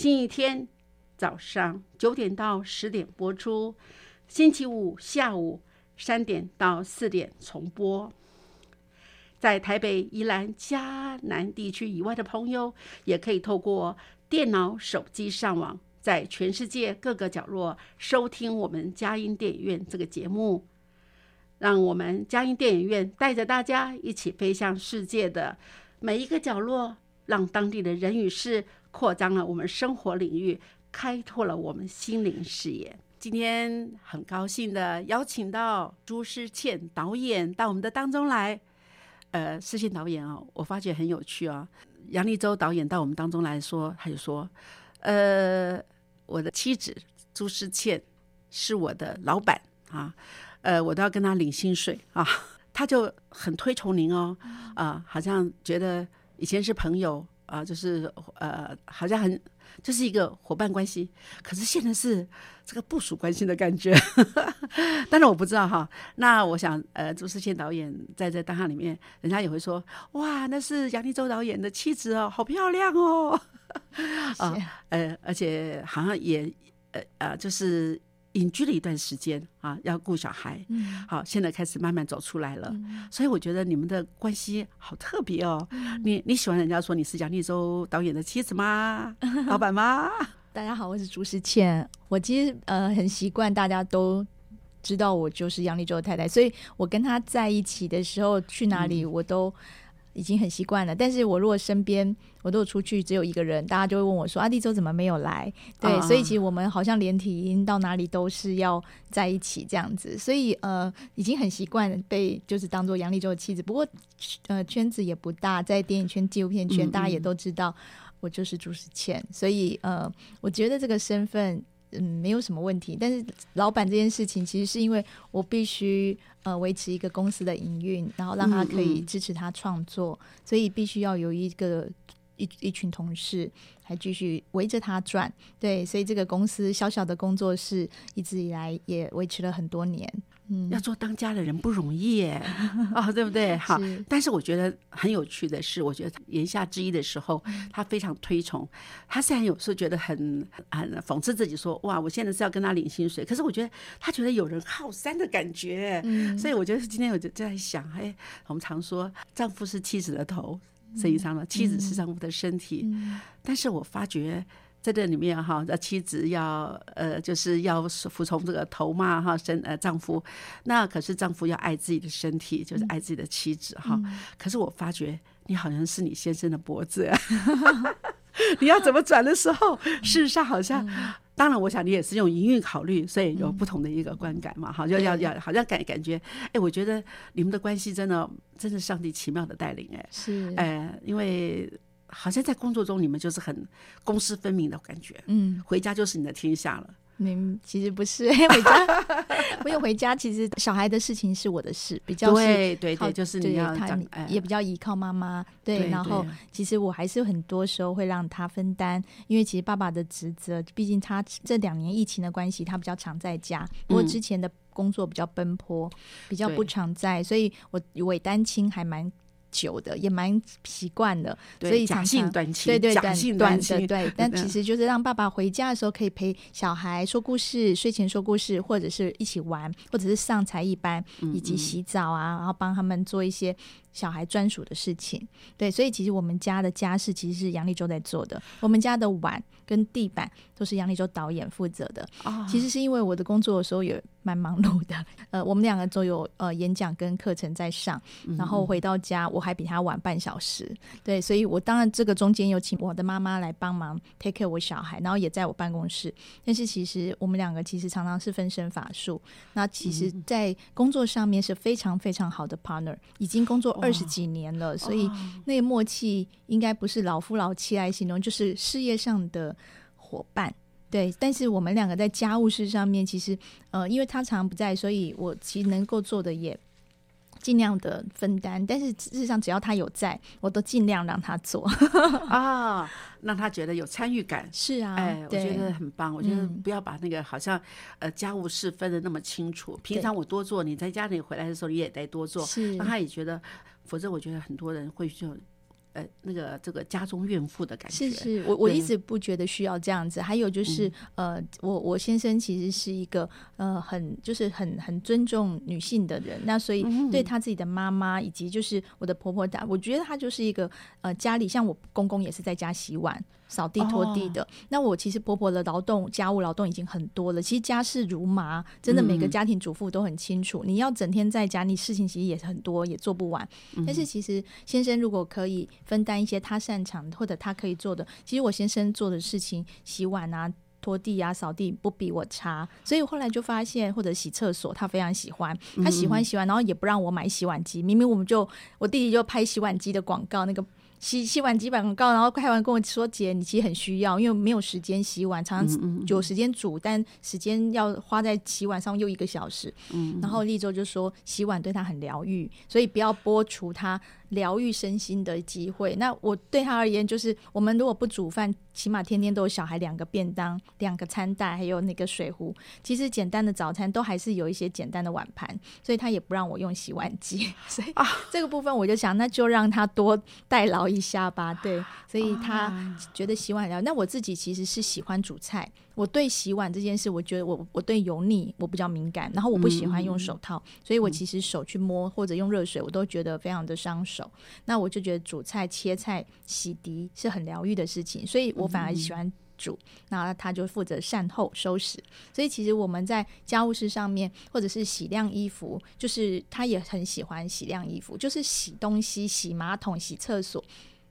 星期天早上九点到十点播出，星期五下午三点到四点重播。在台北、宜兰、嘉南地区以外的朋友，也可以透过电脑、手机上网，在全世界各个角落收听我们佳音电影院这个节目。让我们佳音电影院带着大家一起飞向世界的每一个角落，让当地的人与事扩张了我们生活领域，开拓了我们心灵视野。今天很高兴的邀请到朱诗倩导演到我们的当中来。呃，诗倩导演哦，我发觉很有趣哦。杨立洲导演到我们当中来说，他就说：“呃，我的妻子朱诗倩是我的老板啊。”呃，我都要跟他领薪水啊，他就很推崇您哦，啊，好像觉得以前是朋友啊，就是呃，好像很就是一个伙伴关系，可是现在是这个部署关系的感觉，但是我不知道哈。那我想，呃，朱思倩导演在这档案里面，人家也会说，哇，那是杨立洲导演的妻子哦，好漂亮哦，啊，呃，而且好像也呃呃，就是。隐居了一段时间啊，要顾小孩，好，现在开始慢慢走出来了。所以我觉得你们的关系好特别哦。你你喜欢人家说你是杨立洲导演的妻子吗？老板吗？大家好，我是朱时倩。我其实呃很习惯大家都知道我就是杨立洲的太太，所以我跟他在一起的时候去哪里我都。已经很习惯了，但是我如果身边我都出去只有一个人，大家就会问我说：“阿弟周怎么没有来？”对，所以其实我们好像连体音到哪里都是要在一起这样子，所以呃，已经很习惯被就是当做杨立周的妻子。不过呃，圈子也不大，在电影圈、纪录片圈，大家也都知道我就是朱时倩，所以呃，我觉得这个身份。嗯，没有什么问题。但是老板这件事情，其实是因为我必须呃维持一个公司的营运，然后让他可以支持他创作，所以必须要有一个一一群同事还继续围着他转。对，所以这个公司小小的工作室一直以来也维持了很多年。要做当家的人不容易耶，啊，对不对？好，但是我觉得很有趣的是，我觉得言下之意的时候，他非常推崇。他虽然有时候觉得很很讽刺自己，说哇，我现在是要跟他领薪水，可是我觉得他觉得有人靠山的感觉。嗯，所以我觉得今天我就在想，哎，我们常说丈夫是妻子的头，生意上呢，妻子是丈夫的身体。但是我发觉。在这里面哈，那妻子要呃，就是要服从这个头嘛哈，身呃丈夫，那可是丈夫要爱自己的身体，就是爱自己的妻子哈。可是我发觉你好像是你先生的脖子，你要怎么转的时候，事实上好像，当然我想你也是用营运考虑，所以有不同的一个观感嘛，好像要要好像感感觉，哎，我觉得你们的关系真的真是上帝奇妙的带领哎，是。哎，因为。好像在工作中你们就是很公私分明的感觉，嗯，回家就是你的天下了，嗯，其实不是，回家没有回家。其实小孩的事情是我的事，比较对对对，就是你要他长哎也比较依靠妈妈。对，对然后其实我还是很多时候会让他分担，因为其实爸爸的职责，毕竟他这两年疫情的关系，他比较常在家。不过嗯之前的工作比较奔波，比较不常在，所以我伪单亲还蛮久的，也蛮习惯的。所以常常性短期，对对假短短的性短的，对，但嗯其实就是让爸爸回家的时候可以陪小孩说故事，睡前说故事，或者是一起玩，或者是上才艺班，嗯以及洗澡啊，然后帮他们做一些小孩专属的事情。对，所以其实我们家的家事其实是杨立洲在做的，我们家的碗跟地板都是杨立洲导演负责的。哦其实是因为我的工作的时候也蛮忙碌的，呃，我们两个都有呃演讲跟课程在上，嗯然后回到家我还比他晚半小时，对，所以我当然这个中间有请我的妈妈来帮忙 take care 我小孩，然后也在我办公室，但是其实我们两个其实常常是分身乏术，那其实嗯在工作上面是非常非常好的 partner，已经工作二十几年了，所以哦那个默契应该不是老夫老妻来形容，就是事业上的伙伴。对，但是我们两个在家务事上面，其实呃，因为他常常不在，所以我其实能够做的也尽量的分担。但是事实上，只要他有在，我都尽量让他做。啊，让他觉得有参与感。是啊，哎，我觉得很棒。我觉得嗯不要把那个好像呃家务事分的那么清楚。平常我多做，你在家里回来的时候你也得多做，是让他也觉得，否则我觉得很多人会就呃那个这个家中怨妇的感觉。是是，我我一直不觉得需要这样子。还有就是，呃，我我先生其实是一个呃很就是很很尊重女性的人，那所以对他自己的妈妈以及就是我的婆婆打，我觉得他就是一个呃家里像我公公也是在家洗碗。扫地拖地的，那我其实婆婆的劳动家务劳动已经很多了。其实家事如麻，真的每个家庭主妇都很清楚。你要整天在家，你事情其实也很多，也做不完。但是其实先生如果可以分担一些他擅长或者他可以做的，其实我先生做的事情，洗碗啊。拖地啊，扫地不比我差，所以后来就发现，或者洗厕所，他非常喜欢，他喜欢洗碗，然后也不让我买洗碗机。明明我们就我弟弟就拍洗碗机的广告，那个洗洗碗机广告，然后开完跟我说：“姐，你其实很需要，因为没有时间洗碗，常常有时间煮，但时间要花在洗碗上又一个小时。”然后立州就说洗碗对他很疗愈，所以不要剥除他疗愈身心的机会。那我对他而言，就是我们如果不煮饭，起码天天都有小孩两个便当、两个餐袋，还有那个水壶。其实简单的早餐都还是有一些简单的碗盘，所以他也不让我用洗碗机。所以这个部分我就想，那就让他多代劳一下吧。对，所以他觉得洗碗了。那我自己其实是喜欢煮菜。我对洗碗这件事，我觉得我我对油腻我比较敏感，然后我不喜欢用手套，所以我其实手去摸或者用热水，我都觉得非常的伤手。那我就觉得煮菜、切菜、洗涤是很疗愈的事情，所以我反而喜欢煮。那他就负责善后收拾。所以其实我们在家务事上面，或者是洗晾衣服，就是他也很喜欢洗晾衣服，就是洗东西、洗马桶、洗厕所。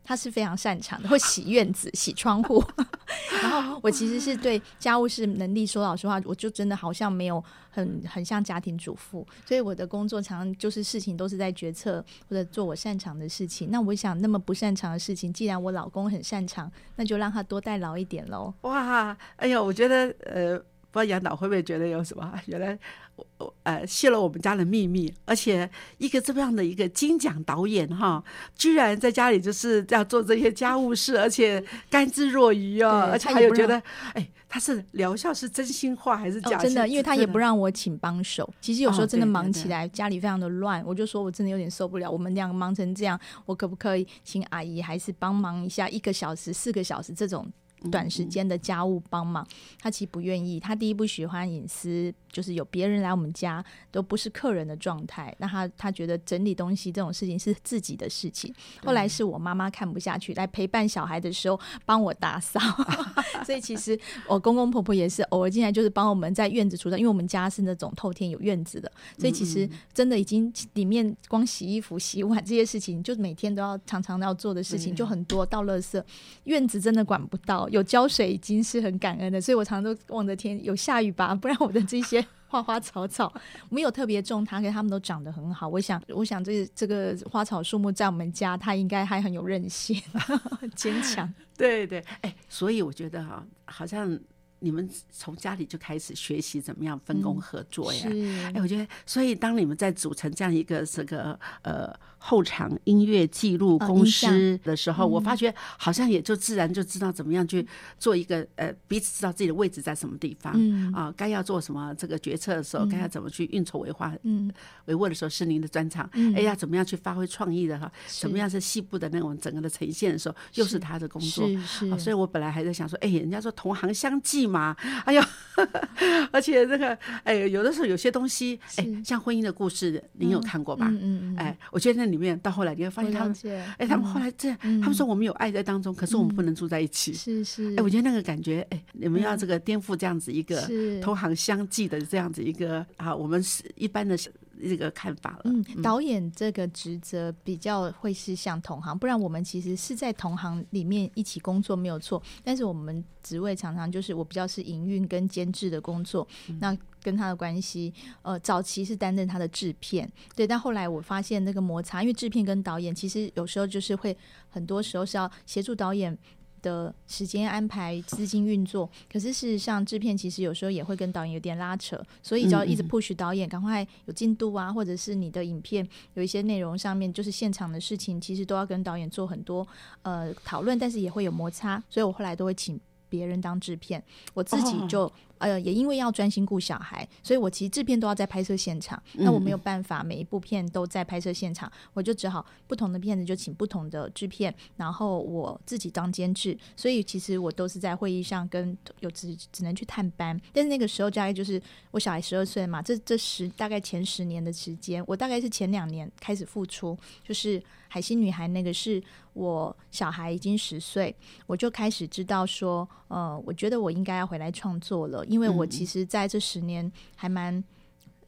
他是非常擅长的，会洗院子、洗窗户。然后我其实是对家务事能力，说老实话，我就真的好像没有很很像家庭主妇，所以我的工作常常就是事情都是在决策或者做我擅长的事情。那我想，那么不擅长的事情，既然我老公很擅长，那就让他多代劳一点喽。哇，哎呀，我觉得呃，不知道杨导会不会觉得有什么？原来我我呃泄露我们家的秘密，而且一个这么样的一个金奖导演哈，居然在家里就是要做这些家务事，而且甘之若饴哦，而且他有觉得，哎，他是疗效是真心话还是假、哦？真的，因为他也不让让我请帮手。其实有时候哦真的对对对忙起来，家里非常的乱，我就说我真的有点受不了。我们两个忙成这样，我可不可以请阿姨还是帮忙一下，一个小时、四个小时这种短时间的家务帮忙？他其实不愿意。他第一不喜欢隐私，就是有别人来我们家都不是客人的状态。那他他觉得整理东西这种事情是自己的事情。后来是我妈妈看不下去，来陪伴小孩的时候帮我打扫。所以其实我公公婆婆也是偶尔进来，就是帮我们在院子除脏，因为我们家是那种透天有院子的，所以其实真的已经里面光洗衣服、洗碗这些事情，就每天都要常常要做的事情就很多。倒垃圾，院子真的管不到，有浇水已经是很感恩的，所以我常常都望着天有下雨吧，不然我的这些。花花草草没有特别种它，可是它们都长得很好。我想，我想这这个花草树木在我们家，它应该还很有韧性、坚强。对对，哎，所以我觉得哈，好像你们从家里就开始学习怎么样分工合作呀。是哎，我觉得，所以当你们在组成这样一个这个呃后场音乐记录公司的时候，我嗯发觉好像也就自然就知道怎么样去做一个呃彼此知道自己的位置在什么地方。嗯啊，该要做什么这个决策的时候，该要怎么去运筹帷幄、嗯帷幄的时候，是您的专长。嗯哎，呀怎么样去发挥创意的哈？是怎么样是细部的那种整个的呈现的时候，又是是他的工作。是是啊，所以我本来还在想说，哎，人家说同行相忌嘛，哎呦，而且这个，哎，有的时候有些东西，哎，像婚姻的故事，您有看过吧？嗯嗯嗯，哎，我觉得那里面到后来你会发现他们，哎，他们嗯后来这他们说我们有爱在当中，可是我们不嗯能住在一起。是是，哎，我觉得那个感觉，哎，你们要嗯这个颠覆这样子一个同行相继的这样子一个啊，我们是一般的这个看法了。嗯，导演这个职责比较会是像同行，不然我们其实是在同行里面一起工作没有错，但是我们职位常常就是我比较是营运跟监制的工作，那跟他的关系，呃，早期是担任他的制片，对，但后来我发现那个摩擦，因为制片跟导演其实有时候就是会很多时候是要协助导演。的时间安排、资金运作，可是事实上，制片其实有时候也会跟导演有点拉扯，所以就要一直 push 导演赶快有进度啊，或者是你的影片有一些内容上面就是现场的事情，其实都要跟导演做很多呃讨论，但是也会有摩擦，所以我后来都会请别人当制片，我自己哦。就、呃也因为要专心顾小孩，所以我其实制片都要在拍摄现场，那我没有办法每一部片都在拍摄现场，我就只好不同的片子就请不同的制片，然后我自己当监制，所以其实我都是在会议上跟有只只能去探班，但是那个时候大概就是我小孩十二岁嘛，这这十大概前十年的时间，我大概是前两年开始付出，就是海星女孩那个是我小孩已经十岁，我就开始知道说，呃，我觉得我应该要回来创作了，因为我其实在这十年还蛮。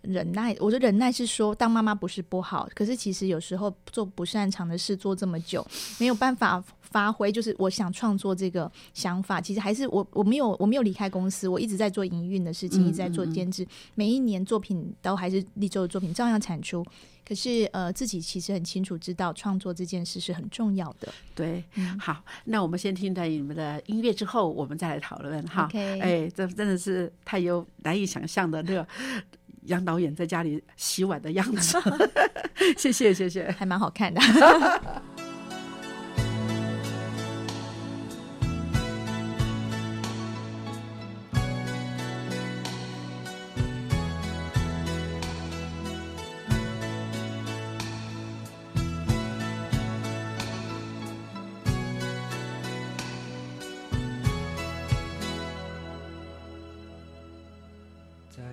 忍耐，我的忍耐是说，当妈妈不是不好，可是其实有时候做不擅长的事做这么久，没有办法发挥，就是我想创作这个想法，其实还是我我没有我没有离开公司，我一直在做营运的事情，嗯一直在做监制，每一年作品都还是立州的作品照样产出。可是呃，自己其实很清楚知道创作这件事是很重要的。对，嗯好，那我们先听到你们的音乐之后，我们再来讨论哈。哎，这真的是太有难以想象的那个杨导演在家里洗碗的样子。谢谢，谢谢。还蛮好看的。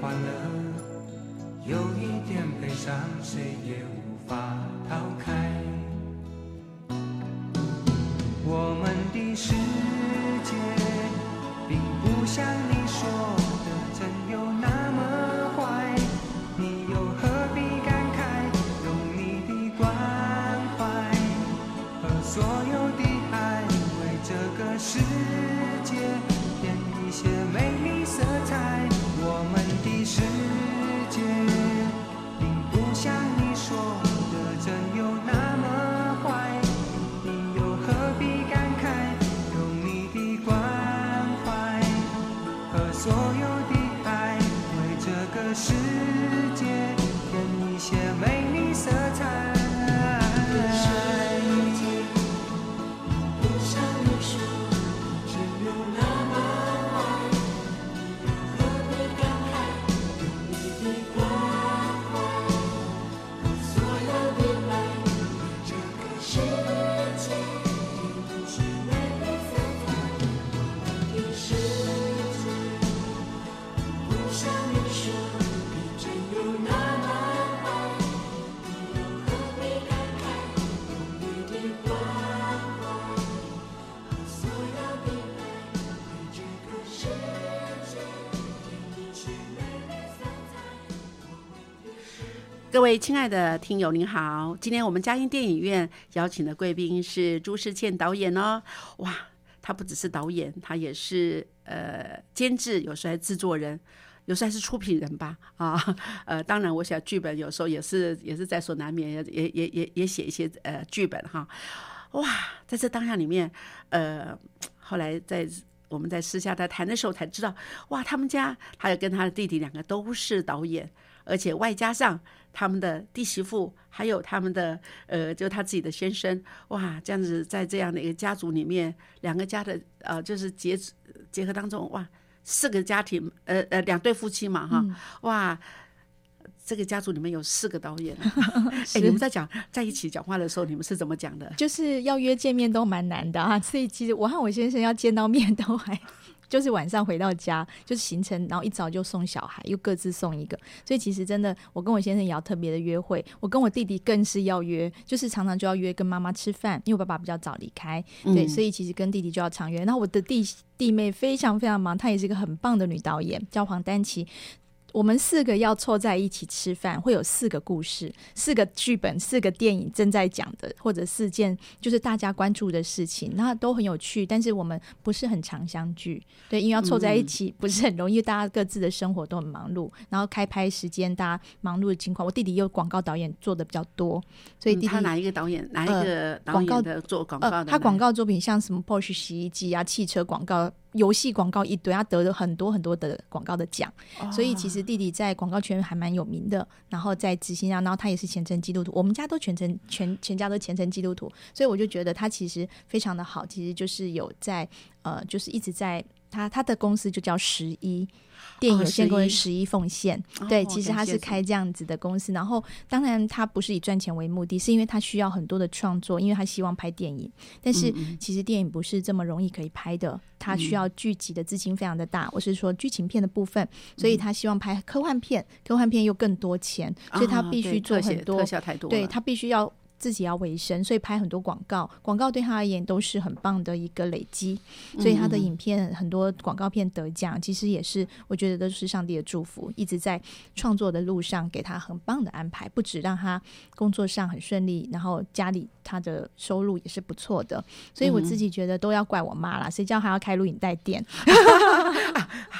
欢乐，有一点悲伤，谁也无法逃开。我们的世界。并不像你说的真有那么坏，你又何必感慨？用你的关怀和所有的爱，为这个世界添一些美丽是各位亲爱的听友，您好！今天我们嘉音电影院邀请的贵宾是朱世倩导演哦。哇，他不只是导演，他也是呃监制，有时候还制作人，有时候还是出品人吧？啊，呃，当然，我想剧本有时候也是也是在所难免，也也也也也写一些呃剧本哈。哇，在这当下里面，呃，后来在我们在私下在谈的时候才知道，哇，他们家还有跟他的弟弟两个都是导演。而且外加上他们的弟媳妇，还有他们的呃，就他自己的先生，哇，这样子在这样的一个家族里面，两个家的呃，就是结结合当中，哇，四个家庭，呃呃，两对夫妻嘛，哈，哇，这个家族里面有四个导演，哎，你们在讲在一起讲话的时候，你们是怎么讲的？就是要约见面都蛮难的啊，所以其实我和我先生要见到面都还。就是晚上回到家，就是行程，然后一早就送小孩，又各自送一个，所以其实真的，我跟我先生也要特别的约会，我跟我弟弟更是要约，就是常常就要约跟妈妈吃饭，因为我爸爸比较早离开，对，所以其实跟弟弟就要常约。然后我的弟弟妹非常非常忙，她也是一个很棒的女导演，叫黄丹琪。我们四个要凑在一起吃饭，会有四个故事、四个剧本、四个电影正在讲的，或者四件就是大家关注的事情，那都很有趣。但是我们不是很常相聚，对，因为要凑在一起不是很容易，大家各自的生活都很忙碌，然后开拍时间大家忙碌的情况，我弟弟又广告导演做的比较多，所以弟弟他哪一个导演哪一个广告的做广告的？他广告作品像什么 Porsche 洗衣机啊、汽车广告。游戏广告一堆，他得了很多很多的广告的奖，所以其实弟弟在广告圈还蛮有名的。然后在执行上，然后他也是虔诚基督徒，我们家都全程全全家都虔诚基督徒，所以我就觉得他其实非常的好。其实就是有在呃，就是一直在他他的公司就叫十一。电影有限公司十一奉献，对，其实他是开这样子的公司。然后，当然他不是以赚钱为目的，是因为他需要很多的创作，因为他希望拍电影。但是其实电影不是这么容易可以拍的，他需要聚集的资金非常的大。我是说剧情片的部分，所以他希望拍科幻片，科幻片又更多钱，所以他必须做很多特效太多，对他必须要。自己要维生，所以拍很多广告，广告对他而言都是很棒的一个累积。所以他的影片很多广告片得奖，其实也是我觉得都是上帝的祝福，一直在创作的路上给他很棒的安排，不止让他工作上很顺利，然后家里他的收入也是不错的。所以我自己觉得都要怪我妈啦，谁叫还要开录影带店？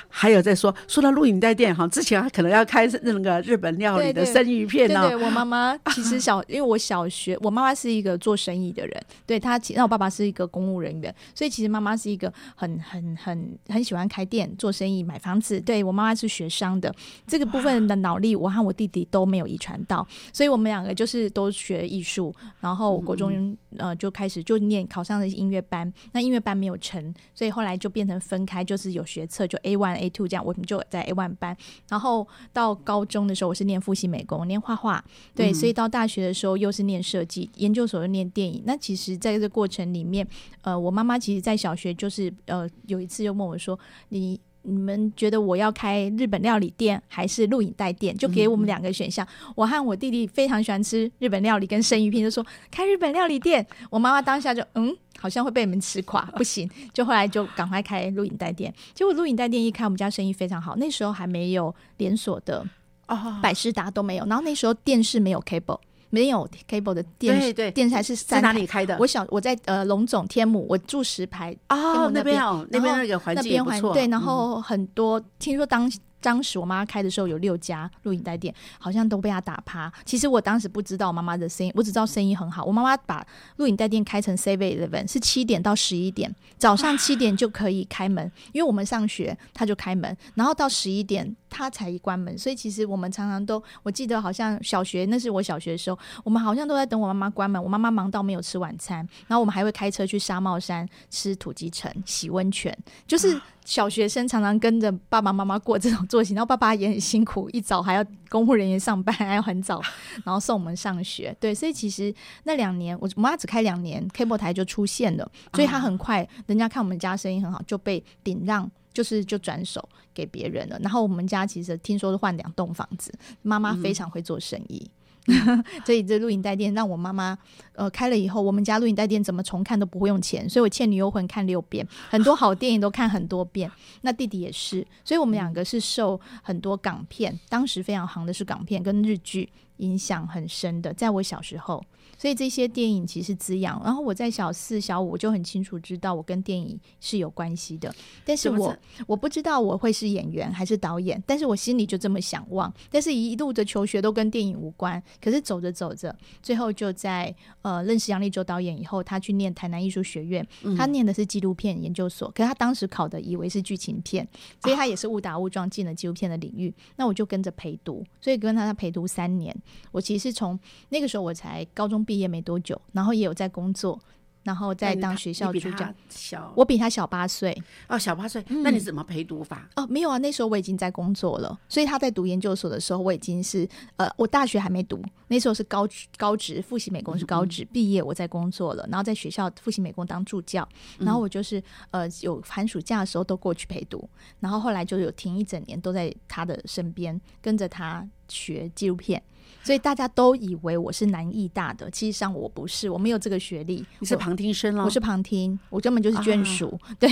还有在说说到录影带店哈，之前他可能要开那个日本料理的生鱼片呢。对我妈妈其实小，因为我小学。我妈妈是一个做生意的人，对她，那我爸爸是一个公务人员，所以其实妈妈是一个很很很很喜欢开店、做生意、买房子。对我妈妈是学商的，这个部分的脑力，我和我弟弟都没有遗传到，所以我们两个就是都学艺术，然后国中呃就开始就念考上了音乐班，那音乐班没有成，所以后来就变成分开，就是有学测就 A one A two 这样，我们就在 A one 班，然后到高中的时候我是念复兴美工，念画画，对，所以到大学的时候又是念设计。研究所又念电影，那其实在这个过程里面，呃，我妈妈其实，在小学就是呃，有一次就问我说：“你你们觉得我要开日本料理店还是录影带店？”就给我们两个选项。我和我弟弟非常喜欢吃日本料理跟生鱼片，就说开日本料理店。我妈妈当下就嗯，好像会被你们吃垮，不行。就后来就赶快开录影带店。结果录影带店一开，我们家生意非常好。那时候还没有连锁的哦，百事达都没有。然后那时候电视没有 cable。没有 cable 的电对对，电视台是在哪里开的？我小我在呃龙总天母，我住石牌哦，那边哦，那边那个环境不错。对，然后很多听说当当时我妈妈开的时候有六家录影带店，好像都被她打趴。其实我当时不知道我妈妈的生意，我只知道生意很好。我妈妈把录影带店开成 Seven Eleven，是七点到十一点，早上七点就可以开门，因为我们上学，她就开门，然后到十一点她才关门。所以其实我们常常都，我记得好像小学那是我小学的时候，我们好像都在等我妈妈关门。我妈妈忙到没有吃晚餐，然后我们还会开车去沙帽山吃土鸡城、洗温泉，就是。小学生常常跟着爸爸妈妈过这种作息，然后爸爸也很辛苦，一早还要公务人员上班，还要很早，然后送我们上学。对，所以其实那两年，我妈只开两年，cable 台就出现了，所以她很快，人家看我们家生意很好，就被顶让，就是就转手给别人了。然后我们家其实听说是换两栋房子，妈妈非常会做生意。所以这录影带店让我妈妈呃开了以后，我们家录影带店怎么重看都不会用钱，所以我《倩女幽魂》看六遍，很多好电影都看很多遍。那弟弟也是，所以我们两个是受很多港片，当时非常行的是港片跟日剧影响很深的，在我小时候。所以这些电影其实滋养，然后我在小四、小五我就很清楚知道我跟电影是有关系的，但是我我不知道我会是演员还是导演，但是我心里就这么想望，但是一路的求学都跟电影无关，可是走着走着，最后就在呃认识杨立洲导演以后，他去念台南艺术学院，他念的是纪录片研究所，可是他当时考的以为是剧情片，所以他也是误打误撞进了纪录片的领域，那我就跟着陪读，所以跟他陪读三年，我其实从那个时候我才高中。毕业没多久，然后也有在工作，然后在当学校助教。小我比他小八岁哦，小八岁。那你怎么陪读法？哦，没有啊，那时候我已经在工作了。所以他在读研究所的时候，我已经是呃，我大学还没读，那时候是高高职复习美工是高职毕业，我在工作了，然后在学校复习美工当助教，然后我就是呃有寒暑假的时候都过去陪读，然后后来就有停一整年都在他的身边跟着他学纪录片。所以大家都以为我是南艺大的，其实上我不是，我没有这个学历。你是旁听生喽？我是旁听，我根本就是眷属，对。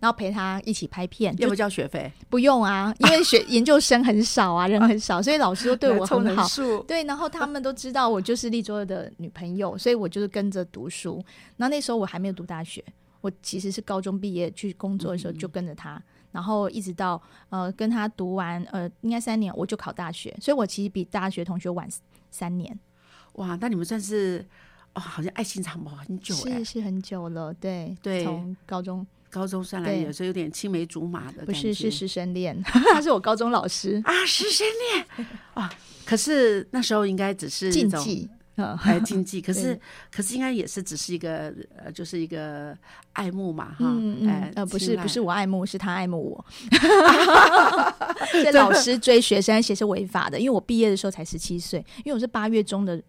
然后陪他一起拍片，要不交学费？不用啊，因为学 研究生很少啊，人很少，所以老师都对我很好。对，然后他们都知道我就是立州的女朋友，所以我就是跟着读书。然后那时候我还没有读大学，我其实是高中毕业去工作的时候就跟着他。然后一直到呃跟他读完呃应该三年我就考大学，所以我其实比大学同学晚三年。哇，那你们算是哦，好像爱情长跑很久哎，是是很久了，对对，从高中高中上来有时候有点青梅竹马的，不是是师生恋，他是我高中老师啊，师生恋啊，可是那时候应该只是禁忌。还经济，可是可是应该也是只是一个呃，就是一个爱慕嘛，哈，哎，呃，不是不是我爱慕，是他爱慕我。这老师追学生而且是违法的，因为我毕业的时候才十七岁，因为我是八月中的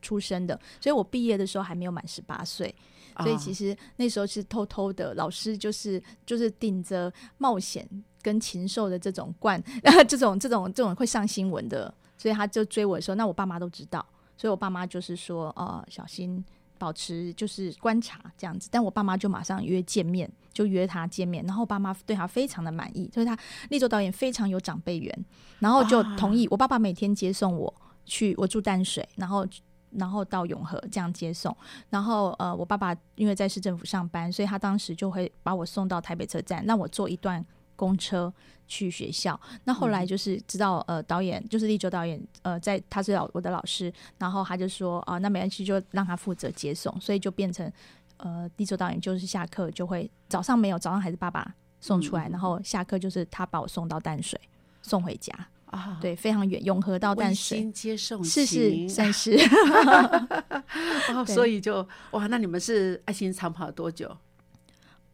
出生的，所以我毕业的时候还没有满十八岁，所以其实那时候是偷偷的，老师就是就是顶着冒险跟禽兽的这种惯，这种这种这种会上新闻的，所以他就追我的时候，那我爸妈都知道。所以我爸妈就是说，呃，小心保持就是观察这样子。但我爸妈就马上约见面，就约他见面。然后爸妈对他非常的满意，所以他立州导演非常有长辈缘，然后就同意我爸爸每天接送我去，我住淡水，然后然后到永和这样接送。然后呃，我爸爸因为在市政府上班，所以他当时就会把我送到台北车站，让我坐一段公车。去学校，那后来就是知道，呃，导演就是立州导演，呃，在他是老我的老师，然后他就说，啊，那没关系，就让他负责接送，所以就变成，呃，立州导演就是下课就会早上没有，早上还是爸爸送出来，然后下课就是他把我送到淡水送回家啊，对，非常远，永和到淡水接送，是是算是，哦，所以就哇，那你们是爱心长跑多久？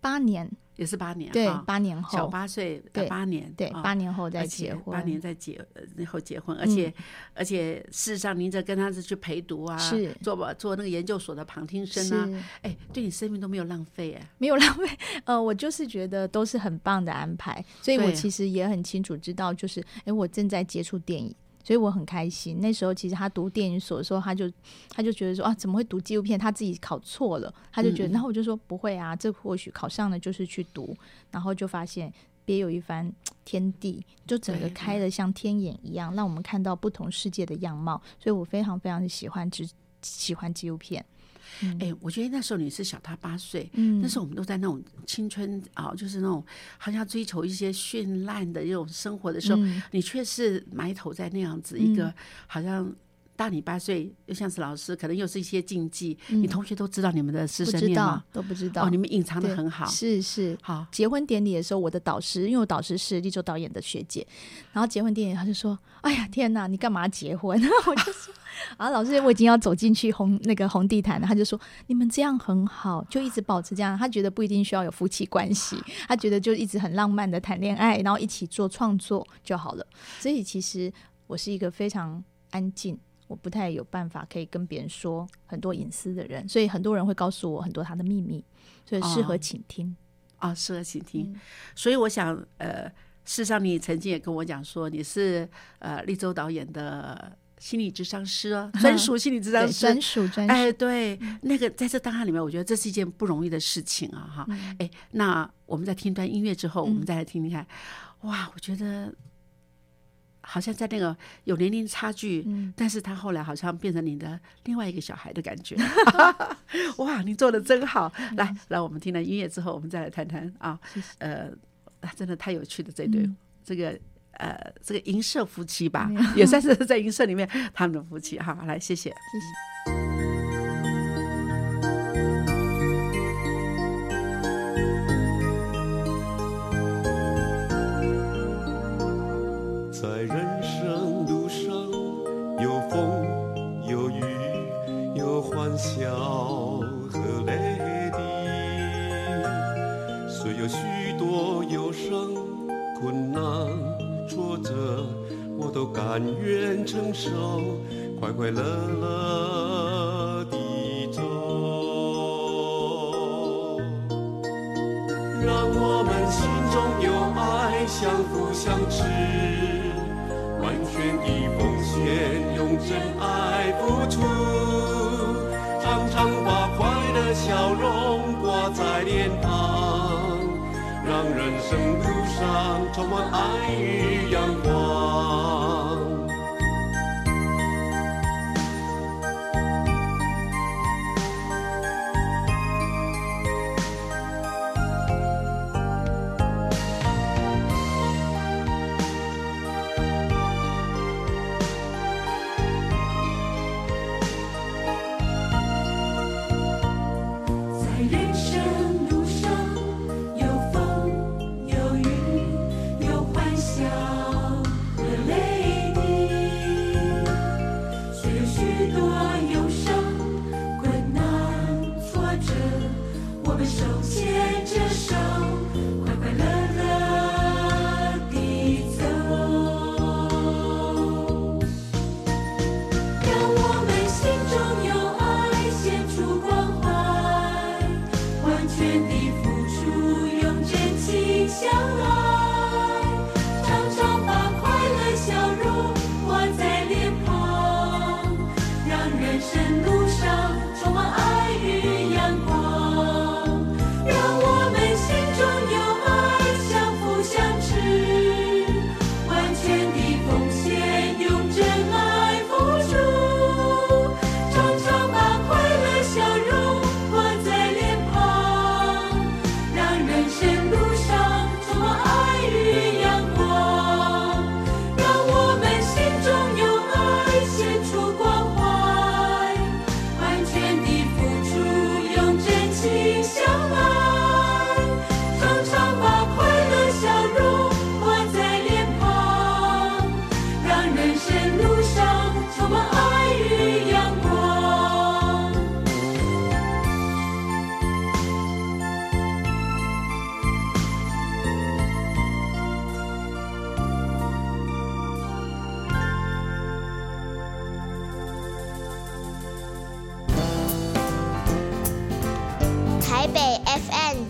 八年。也是八年，对，八年后，小八岁，对，八年，对，八年后再结婚，八年再结后结婚，而且而且事实上，您这跟他是去陪读啊，是。做做那个研究所的旁听生啊，哎，对你生命都没有浪费哎，没有浪费，呃，我就是觉得都是很棒的安排，所以我其实也很清楚知道，就是哎，我正在接触电影。所以我很开心。那时候其实他读电影所的时候，他就他就觉得说啊，怎么会读纪录片？他自己考错了，他就觉得。然后我就说不会啊，这或许考上了就是去读。然后就发现别有一番天地，就整个开的像天眼一样，让我们看到不同世界的样貌。所以我非常非常的喜欢只喜欢纪录片。嗯。哎，我觉得那时候你是小他八岁，嗯。那时候我们都在那种青春啊，就是那种好像追求一些绚烂的这种生活的时候，嗯。你却是埋头在那样子一个、好像。大你八岁，又像是老师，可能又是一些禁忌。你同学都知道你们的师生恋吗？都不知道哦，你们隐藏的很好。是是。好，结婚典礼的时候，我的导师，因为我导师是立州导演的学姐，然后结婚典礼他就说：“哎呀，天哪，你干嘛结婚？” 我就说：“啊，老师，我已经要走进去红那个红地毯了。”他就说：“你们这样很好，就一直保持这样。”他觉得不一定需要有夫妻关系，他觉得就一直很浪漫的谈恋爱，然后一起做创作就好了。所以其实我是一个非常安静。我不太有办法可以跟别人说很多隐私的人，所以很多人会告诉我很多他的秘密，所以适合哦倾听。啊，适合倾听。嗯所以我想，呃，事实上你曾经也跟我讲说，你是呃立州导演的心理智商师哦，专属心理智商，师专。属专属。哎，对，那个在这档案里面，我觉得这是一件不容易的事情啊，哈。嗯哎，那我们在听段音乐之后，我们再来听听看。哇，我觉得好像在那个有年龄差距，嗯但是他后来好像变成你的另外一个小孩的感觉。哇，你做的真好！来，来，我们听了音乐之后，我们再来谈谈啊谢谢，呃，啊真的太有趣的这对、嗯这个。呃，这个银社夫妻吧，也算是在银社里面他们的夫妻哈。来，谢谢。谢谢。在人生路上，有风有雨，有欢笑和泪滴，虽有许多忧伤、困难、挫折，我都甘愿承受，快快乐乐地走。让我们心中有爱，相扶相持，完全的奉献，用真爱付出，常常把快乐笑容挂在脸庞，让人生路上充满爱与阳光。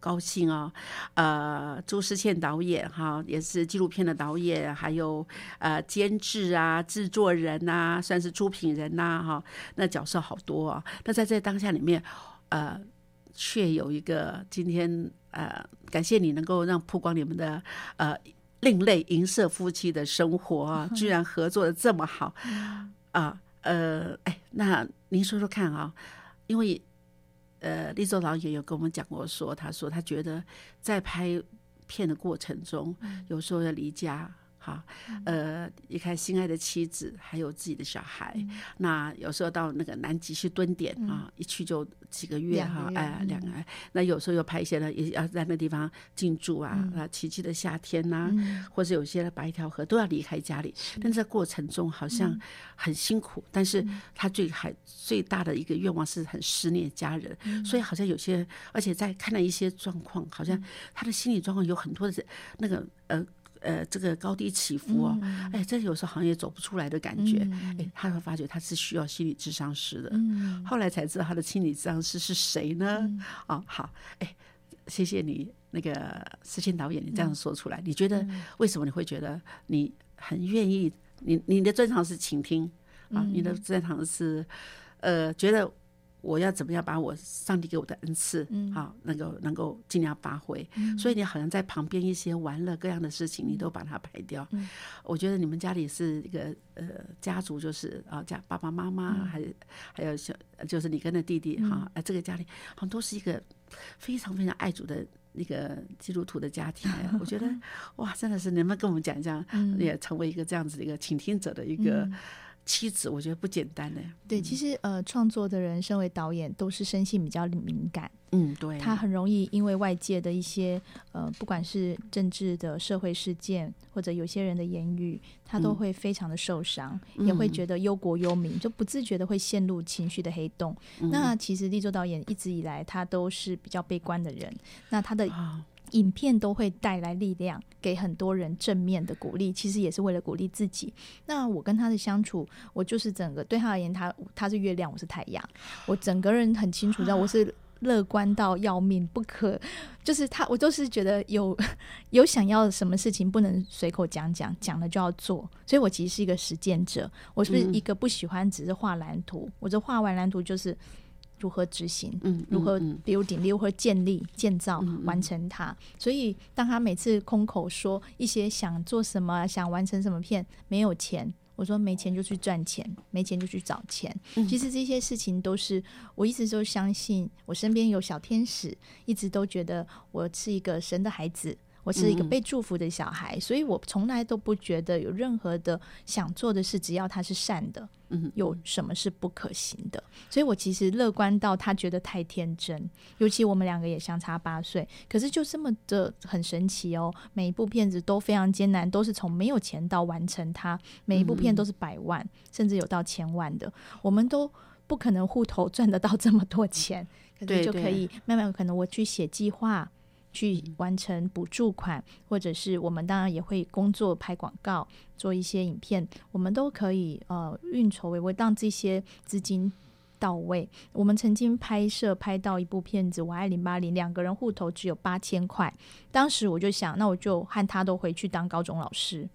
高兴哦。呃，朱思倩导演哈，也是纪录片的导演，还有呃监制啊、制作人呐、算是出品人呐、哈，那角色好多啊。那在这当下里面，呃，却有一个今天呃，感谢你能够让曝光你们的呃另类银色夫妻的生活啊，居然合作的这么好啊。呃，哎，那您说说看啊，因为呃，立州导演有跟我们讲过说，他说他觉得在拍片的过程中，有时候要离家。哈，呃，离开心爱的妻子，还有自己的小孩。那有时候到那个南极去蹲点啊，一去就几个月哈，月哎，嗯两个月。那有时候又拍一些呢，也要在那地方进驻啊，啊，奇迹的夏天呐、或者有些的白条河都要离开家里。但在过程中好像很辛苦，但是他最还最大的一个愿望是很思念家人，所以好像有些，而且在看了一些状况，好像他的心理状况有很多的那个呃。呃，这个高低起伏哦，哎，这有时候好像也走不出来的感觉，哎，他会发觉他是需要心理智商师的，后来才知道他的心理智商师是谁呢？哦，好，哎，谢谢你那个思倩导演，你这样说出来，你觉得为什么你会觉得你很愿意？你你的专长是倾听啊，你的专长是呃，觉得我要怎么样把我上帝给我的恩赐，嗯啊，能够能够尽量发挥。所以你好像在旁边一些玩乐各样的事情，你都把它排掉。嗯我觉得你们家里是一个呃家族，就是啊家爸爸妈妈，嗯还还有小，就是你跟的弟弟哈，啊这个家里好像都是一个非常非常爱主的。那个基督徒的家庭，哎 我觉得哇，真的是能不能跟我们讲一讲，嗯也成为一个这样子的一个倾听者的一个妻子，我觉得不简单呢。对，其实呃，创作的人身为导演都是生性比较敏感，嗯，对，他很容易因为外界的一些呃，不管是政治的社会事件，或者有些人的言语，他都嗯。会非常的受伤，也会觉得忧国忧民，就不自觉的会陷入情绪的黑洞。嗯。那其实立作导演一直以来他都是比较悲观的人，那他的啊，影片都会带来力量，给很多人正面的鼓励，其实也是为了鼓励自己。那我跟他的相处，我就是整个对他而言，他他是月亮，我是太阳，我整个人很清楚知道我是乐观到要命，不可就是他，我都是觉得有 有想要什么事情不能随口讲讲，讲了就要做，所以我其实是一个实践者，我是一个不喜欢只是画蓝图，我这画完蓝图就是如何执行，嗯，如何嗯 building，如何建立、建造完成它。所以，当他每次空口说一些想做什么、想完成什么片，没有钱，我说没钱就去赚钱，没钱就去找钱。嗯其实这些事情都是我一直都相信，我身边有小天使，一直都觉得我是一个神的孩子。我是一个被祝福的小孩，所以我从来都不觉得有任何的想做的事，只要他是善的，嗯有什么是不可行的？所以我其实乐观到他觉得太天真，尤其我们两个也相差八岁，可是就这么的很神奇哦。每一部片子都非常艰难，都是从没有钱到完成它，每一部片都是百万，甚至有到千万的，我们都不可能户头赚得到这么多钱，可对就可以慢慢可能我去写计划。去完成补助款，或者是我们当然也会工作拍广告，做一些影片，我们都可以呃运筹帷幄，让这些资金到位。我们曾经拍摄拍到一部片子《我爱零八零》，两个人户头只有八千块，当时我就想，那我就和他都回去当高中老师。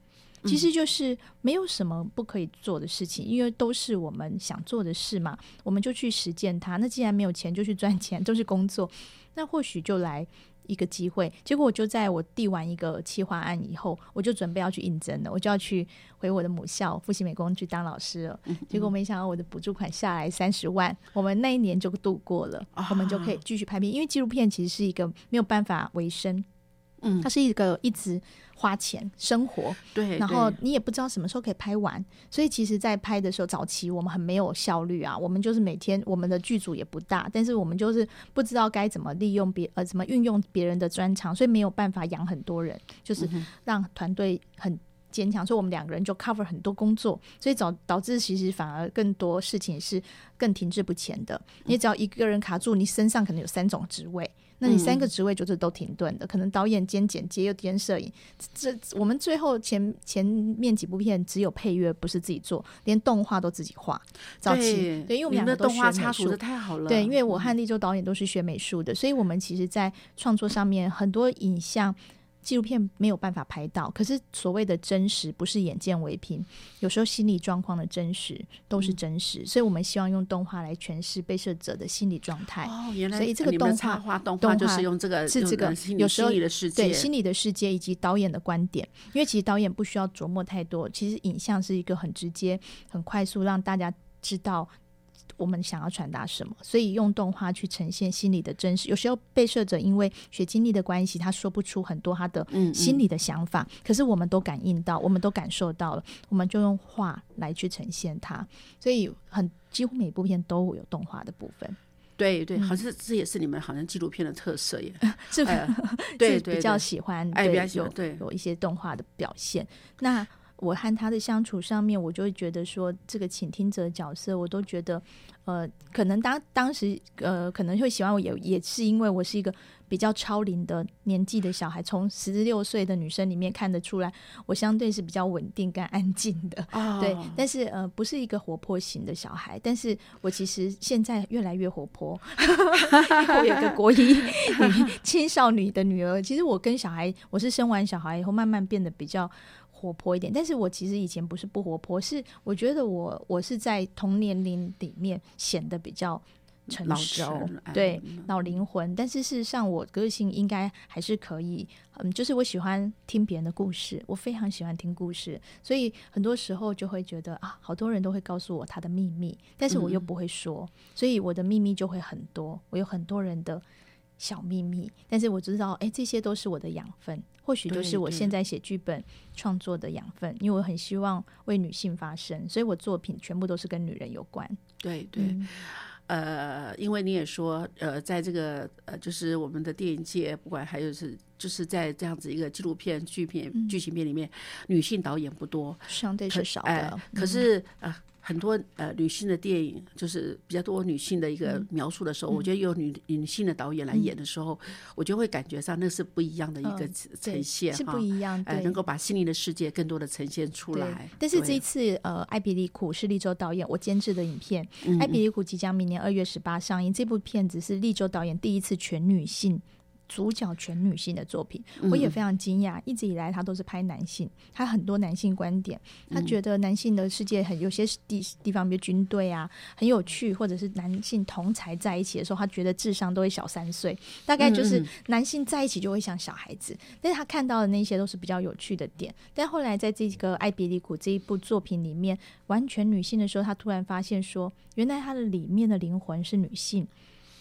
其实就是没有什么不可以做的事情，因为都是我们想做的事嘛，我们就去实践它。那既然没有钱，就去赚钱，都是工作，那或许就来一个机会。结果我就在我递完一个企划案以后，我就准备要去应征了，我就要去回我的母校复习美工去当老师了。结果没想到我的补助款下来三十万，我们那一年就度过了，我们就可以继续拍片。因为纪录片其实是一个没有办法维生，嗯它是一个一直花钱生活，对，然后你也不知道什么时候可以拍完，所以其实，在拍的时候，早期我们很没有效率啊。我们就是每天我们的剧组也不大，但是我们就是不知道该怎么利用别呃怎么运用别人的专长，所以没有办法养很多人，就是让团队很。坚强，所以我们两个人就 cover 很多工作，所以导导致其实反而更多事情是更停滞不前的。你只要一个人卡住，你身上可能有三种职位。那你三个职位就是都停顿的，可能导演兼剪接又兼摄影。这我们最后前前面几部片只有配乐不是自己做，连动画都自己画。早期对，因为我们两个都你们的动画学美术插图的，太好了。对，因为我嗯和立州导演都是学美术的，所以我们其实，在创作上面很多影像纪录片没有办法拍到。可是所谓的真实，不是眼见为凭，有时候心理状况的真实都嗯是真实。所以我们希望用动画来诠释被摄者的心理状态。哦，原来所以这个动画画动动画画就是用这个是这个有时候心理的世界，对心理的世界以及导演的观点，因为其实导演不需要琢磨太多，其实影像是一个很直接、很快速让大家知道我们想要传达什么，所以用动画去呈现心理的真实。有时候被摄者因为学经历的关系，他说不出很多他的心里的想法，可是我们都感应到，我们都感受到了，我们就用画来去呈现它，所以很几乎每部片都有动画的部分，对对，嗯好像这也是你们好像纪录片的特色耶。是不 是？哎对比较对对喜欢，哎比较喜欢有对有一些动画的表现。那我和他的相处上面，我就会觉得说，这个倾听者角色，我都觉得，呃，可能当当时呃，可能会喜欢我也也是因为我是一个比较超龄的年纪的小孩，从十六岁的女生里面看得出来，我相对是比较稳定跟安静的。哦对，但是呃，不是一个活泼型的小孩，但是我其实现在越来越活泼。我有个国一女 青少女的女儿，其实我跟小孩，我是生完小孩以后慢慢变得比较活泼一点，但是我其实以前不是不活泼，是我觉得我我是在同年龄里面显得比较成熟对嗯老灵魂，但是事实上我个性应该还是可以，嗯，就是我喜欢听别人的故事，我非常喜欢听故事，所以很多时候就会觉得啊，好多人都会告诉我他的秘密，但是我又不会说，所以我的秘密就会很多，我有很多人的小秘密，但是我知道，哎，这些都是我的养分，或许就是我现在写剧本创作的养分，因为我很希望为女性发声，所以我作品全部都是跟女人有关。对对，嗯。呃，因为你也说，呃，在这个呃，就是我们的电影界，不管还有是，就是在这样子一个纪录片、剧片、嗯。剧情片里面，女性导演不多，相对是少哎的，可嗯。是呃，很多呃女性的电影，就是比较多女性的一个嗯描述的时候，我觉得有女女性的导演来演的时候，我就会感觉上那是不一样的一个嗯呈现哈是不，一样，的，对，能够把心灵的世界更多的呈现出来。但是这一次，呃，艾比利库是利州导演我监制的影片，嗯艾比利库即将明年二月十八上映。这部片子是利州导演第一次全女性。主角全女性的作品，嗯我也非常惊讶。一直以来，他都是拍男性，他很多男性观点，他嗯觉得男性的世界很有些地地方，比如军队啊，很有趣，或者是男性同才在一起的时候，他觉得智商都会小三岁，大概就是男性在一起就会像小孩子。但是他看到的那些都是比较有趣的点。但后来在这个《艾比利古》这一部作品里面，完全女性的时候，他突然发现说，原来他的里面的灵魂是女性。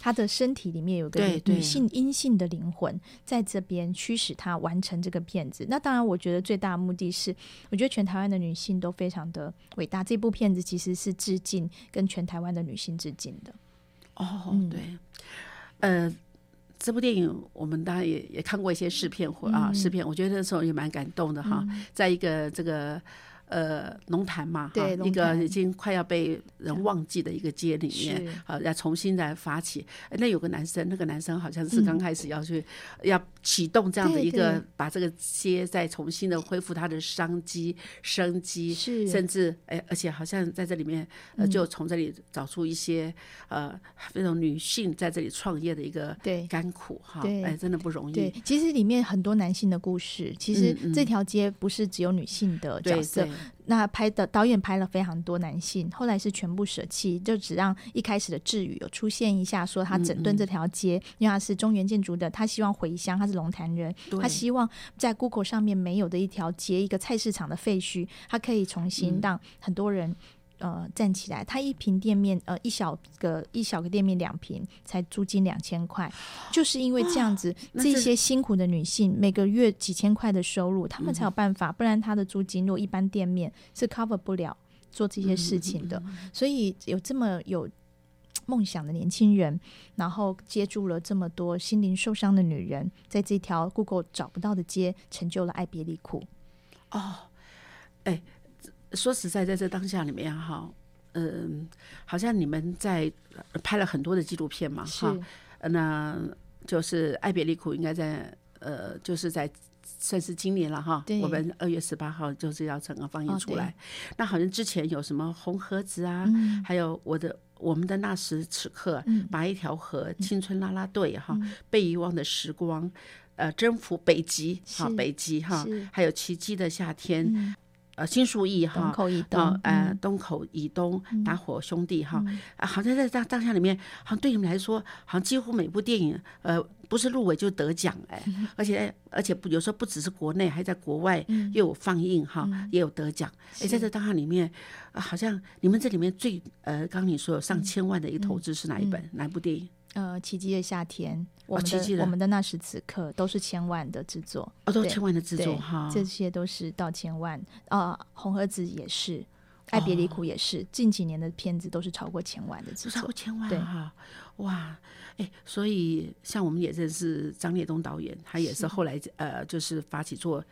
他的身体里面有个女性阴性的灵魂，在这边驱使他完成这个片子。那当然，我觉得最大的目的是，我觉得全台湾的女性都非常的伟大。这部片子其实是致敬跟全台湾的女性致敬的。哦嗯，对，呃，这部电影我们当然也也看过一些试片或啊嗯试片，我觉得那时候也蛮感动的哈，在一个这个。呃，龙潭嘛，哈对，一个已经快要被人忘记的一个街里面好，啊，要重新来发起。呃那有个男生，那个男生好像是刚开始要去、要启动这样的一个对，把这个街再重新的恢复它的商机、生机，是。甚至哎，而且好像在这里面，呃，嗯。就从这里找出一些呃那种女性在这里创业的一个对。甘苦哈，对。哎，真的不容对易。，其实里面很多男性的故事，其实这条街不是只有女性的角对色，对，那拍的导演拍了非常多男性，后来是全部舍弃，就只让一开始的志宇有出现一下，说他整顿这条街，因为他是中原建筑的，他希望回乡，他是龙潭人，他希望在 Google 上面没有的一条街，一个菜市场的废墟，他可以重新让很多人。呃，站起来，他一平店面，呃，一小个一小个店面两平，才租金两千块，就是因为这样子，这些辛苦的女性每个月几千块的收入，她们才有办法，不然她的租金如果一般店面是 cover 不了做这些事情的，所以有这么有梦想的年轻人，然后接住了这么多心灵受伤的女人，在这条 Google 找不到的街，成就了爱别离库。哦，说实在，在这当下里面哈，嗯、好像你们在呃拍了很多的纪录片嘛，哈，呃那就是《爱别离苦》应该在呃，就是在算是今年了哈对，我们二月十八号就是要整个放映哦出来。那好像之前有什么红盒子啊，嗯还有我的我们的那时此刻，把一条河，青春啦啦队哈，被遗忘的时光。呃，征服北极哈，北极哈，还有奇迹的夏天，嗯呃，新树艺哈，东口以哦东，呃，嗯。东口以东打火兄弟哈，好像在当当下里面，好像对你们来说，好像几乎每部电影，呃，不是入围就得奖哎，嗯而且而且不有时候不只是国内，还在国外嗯。又有放映哈，也有得奖。哎，在这当下里面，啊好像你们这里面最呃，刚刚你说有上千万的一个投资是哪一本哪一部电影？呃，奇迹的夏天，我们的的我们的那时此刻都是千万的制作，哦，都是千万的制作哈，这些都是到千万。呃，红盒子也是，爱别离苦也是，近几年的片子都是超过千万的制作超过。千万对哈，哇，哎，所以像我们也认识张烈东导演，他也是后来呃，就是发起做。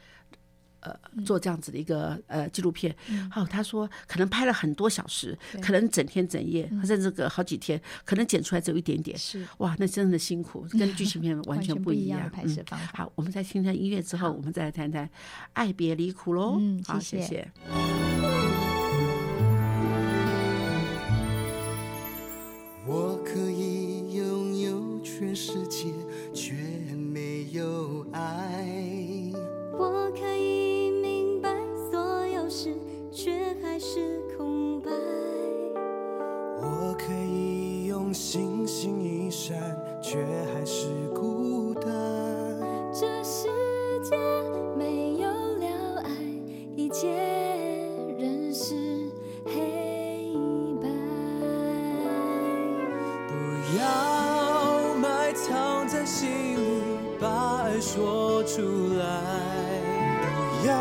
呃，嗯做这样子的一个呃纪录片，还有他说可能拍了很多小时，可能整天整夜，甚至个好几天，可能剪出来只有一点点，是哇，那真的辛苦，跟剧情片 完全不一样不一样。拍摄嗯方法。好，我们再听听音乐之后，我们再来谈谈《爱别离苦》喽。嗯好，谢谢谢谢。我可以拥有全世界，山，却还是孤单。这世界没有了爱，一切仍是黑白。不要埋藏在心里，把爱说出来。不要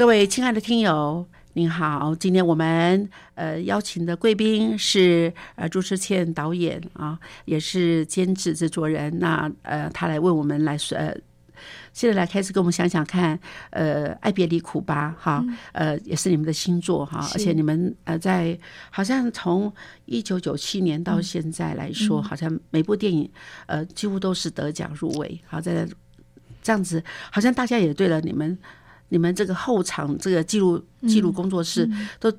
各位亲爱的听友，您好，今天我们呃邀请的贵宾是呃朱之倩导演啊，也是监制制作人。那呃，他来为我们来说呃现在来开始跟我们想想看，呃，爱别离苦吧，哈，呃，也是你们的新作哈，而且你们呃在好像从一九九七年到现在来说，好像每部电影呃几乎都是得奖入围，好在这样子，好像大家也对了你们你们这个后场这个记录记录工作室都。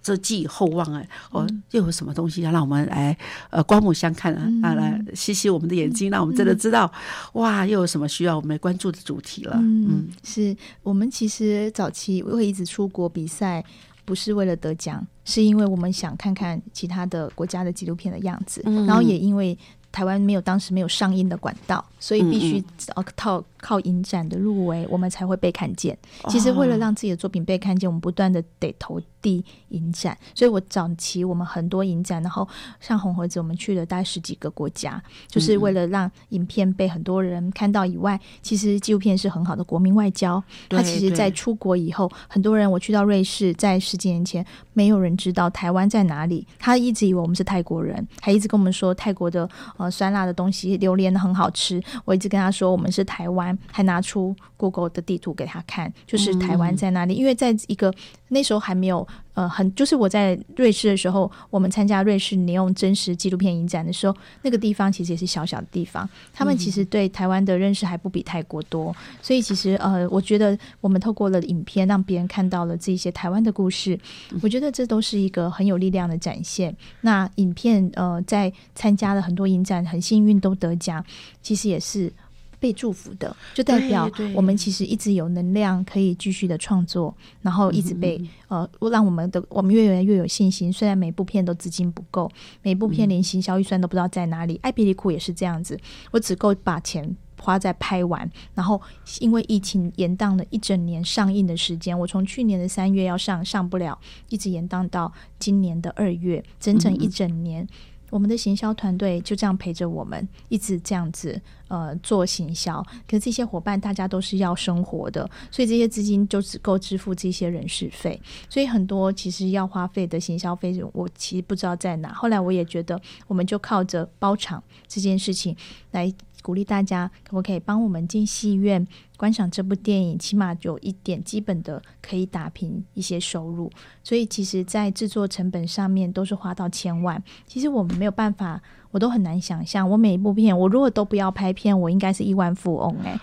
这寄以厚望哎，哦，又有什么东西要让我们来呃刮目相看啊啊，来吸吸我们的眼睛，让我们真的知道哇，又有什么需要我们关注的主题了。嗯，是我们其实早期会一直出国比赛，不是为了得奖，是因为我们想看看其他的国家的纪录片的样子，嗯。然后也因为台湾没有当时没有上映的管道，所以必嗯须要靠靠影展的入围，我们才会被看见。其实为了让自己的作品被看见，我们不断的得投递影展，所以我早期我们很多影展，然后像红盒子，我们去了大概十几个国家，就是为了让影片被很多人看到以外，其实纪录片是很好的国民外交。对它其实，在出国以后，很多人我去到瑞士，在十几年前，没有人知道台湾在哪里，他一直以为我们是泰国人，还一直跟我们说泰国的呃酸辣的东西，榴莲很好吃。我一直跟他说我们是台湾，还拿出 Google 的地图给他看，就是台湾在哪里。因为在一个那时候还没有呃很，就是我在瑞士的时候，我们参加瑞士尼用真实纪录片影展的时候，那个地方其实也是小小的地方，他们其实对台湾的认识还不比泰国多，所以其实呃，我觉得我们透过了影片，让别人看到了这些台湾的故事，我觉得这都是一个很有力量的展现。那影片呃，在参加了很多影展，很幸运都得奖，其实也是。被祝福的，就代表我们其实一直有能量可以继续的创作，然后一直被、呃让我们的我们越来越有信心。虽然每部片都资金不够，每部片连行销预算都不知道在哪里。艾比利库也是这样子，我只够把钱花在拍完，然后因为疫情延宕了一整年上映的时间，我从去年的三月要上上不了，一直延宕到今年的二月，整整一整年。我们的行销团队就这样陪着我们，一直这样子呃做行销。可是这些伙伴大家都是要生活的，所以这些资金就只够支付这些人事费。所以很多其实要花费的行销费用，我其实不知道在哪。后来我也觉得，我们就靠着包场这件事情来鼓励大家，可不可以帮我们进戏院观赏这部电影，起码有一点基本的可以打平一些收入。所以其实，在制作成本上面都是花到千万。其实我们没有办法，我都很难想象，我每一部片，我如果都不要拍片，我应该是亿万富翁哎、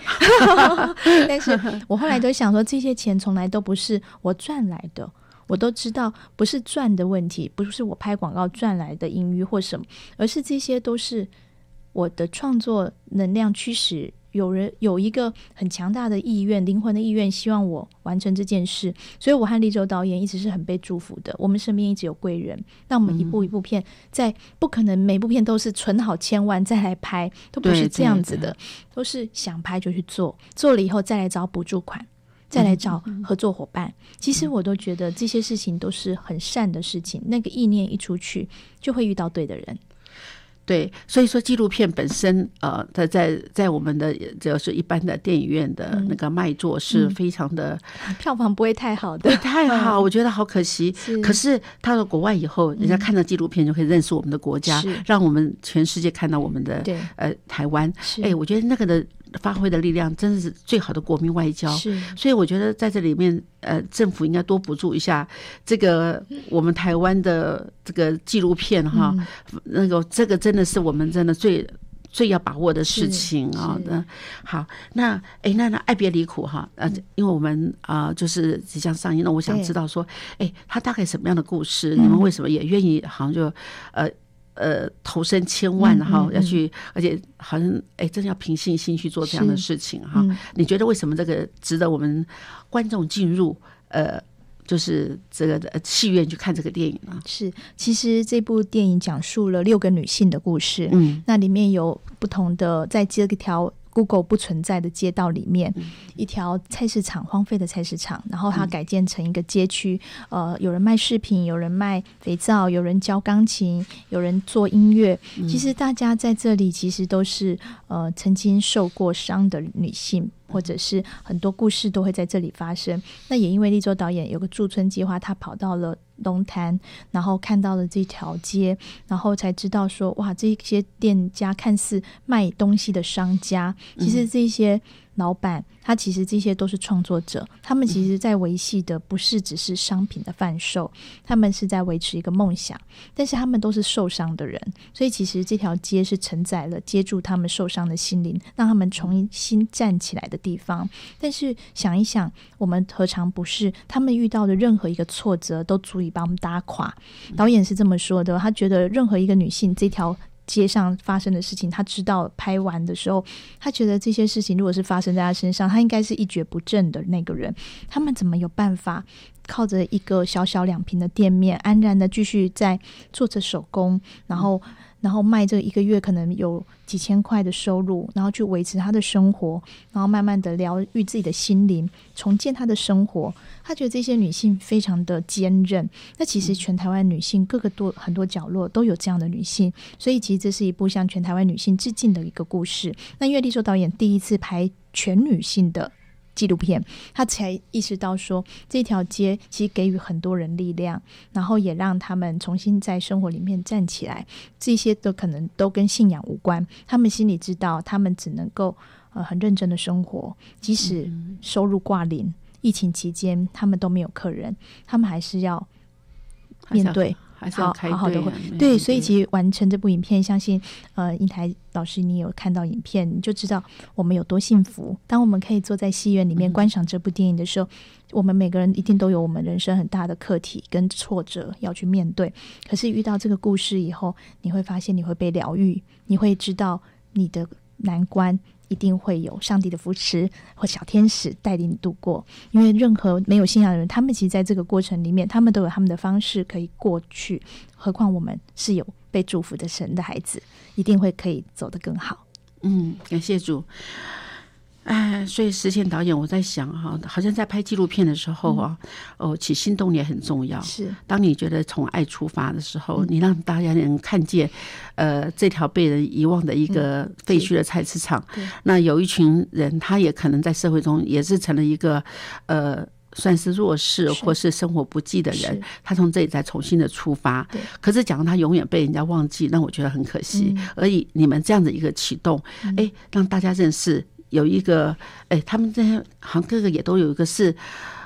但是我后来都想说，这些钱从来都不是我赚来的。我都知道不是赚的问题，不是我拍广告赚来的盈余或什么，而是这些都是我的创作能量驱使。有人有一个很强大的意愿，灵魂的意愿，希望我完成这件事，所以我和立州导演一直是很被祝福的。我们身边一直有贵人，那我们一部一部片，在不可能每部片都是存好千万再来拍，都不是这样对子的，都是想拍就去做，做了以后再来找补助款。再来找合作伙伴，其实我都觉得这些事情都是很善的事情。那个意念一出去，就会遇到对的人。对，所以说纪录片本身，呃，它在在我们的就是一般的电影院的那个卖座是非常的、票房不会太好的。对，，太好，我觉得好可惜。是。可是到了国外以后，人家看到纪录片就可以认识我们的国家是，让我们全世界看到我们的对。呃台湾。是。哎，我觉得那个的发挥的力量真的是最好的国民外交。是所以我觉得在这里面，呃，政府应该多补助一下这个我们台湾的这个纪录片哈，嗯那个这个真的是我们真的最。最要把握的事情啊，是那好，那哎，那那爱别离苦哈，呃，因为我们啊、就是即将上映，那我想知道说，哎，他大概什么样的故事？你们为什么也愿意好像就呃呃投身千万哈、嗯嗯要去，而且好像哎，真的要凭信心去做这样的事情哈？嗯你觉得为什么这个值得我们观众进入呃，就是这个呃戏院去看这个电影呢？是，其实这部电影讲述了六个女性的故事，嗯那里面有不同的，在这条 Google 不存在的街道里面，嗯一条菜市场荒废的菜市场，然后它改建成一个街区，呃，有人卖饰品，有人卖肥皂，有人教钢琴，有人做音乐。嗯其实大家在这里其实都是呃曾经受过伤的女性。或者是很多故事都会在这里发生。那也因为立州导演有个驻村计划，他跑到了龙潭，然后看到了这条街，然后才知道说，哇，这些店家看似卖东西的商家，其实这些老板，他其实这些都是创作者，他们其实在维系的不是只是商品的贩售，他们是在维持一个梦想，但是他们都是受伤的人，所以其实这条街是承载了接住他们受伤的心灵，让他们重新站起来的地方。但是想一想，我们何尝不是他们遇到的任何一个挫折都足以把我们打垮？导演是这么说的，他觉得任何一个女性这条。街上发生的事情，他知道拍完的时候，他觉得这些事情如果是发生在他身上，他应该是一蹶不振的那个人。他们怎么有办法靠着一个小小两平的店面，安然的继续在做着手工，然后然后卖这一个月可能有几千块的收入，然后去维持他的生活，然后慢慢的疗愈自己的心灵，重建她的生活。他觉得这些女性非常的坚韧。那其实全台湾女性各个多很多角落都有这样的女性，所以其实这是一部向全台湾女性致敬的一个故事。那因为立州导演第一次拍全女性的纪录片，他才意识到说这条街其实给予很多人力量，然后也让他们重新在生活里面站起来。这些都可能都跟信仰无关，他们心里知道，他们只能够呃很认真的生活，即使收入挂零。疫情期间，他们都没有客人，他们还是要面对，还是要开好好的会会。对，所以其实完成这部影片，相信呃，英台老师你有看到影片，你就知道我们有多幸福。当我们可以坐在戏院里面观赏这部电影的时候，我们每个人一定都有我们人生很大的课题跟挫折要去面对。可是遇到这个故事以后，你会发现你会被疗愈，你会知道你的难关。一定会有上帝的扶持或小天使带领你度过，因为任何没有信仰的人，他们其实在这个过程里面，他们都有他们的方式可以过去。何况我们是有被祝福的神的孩子，一定会可以走得更好。嗯，感谢主。哎，所以实现导演，我在想哈，好像在拍纪录片的时候啊，哦，起心动念很重要。是，当你觉得从爱出发的时候，你让大家能看见，呃，这条被人遗忘的一个废墟的菜市场。那有一群人，他也可能在社会中也是成了一个呃，算是弱势或是生活不济的人。他从这里再重新的出发。可是，假如他永远被人家忘记，那我觉得很可惜。而以你们这样的一个启动，哎，让大家认识。有一个，哎，他们这些好像各个也都有一个是，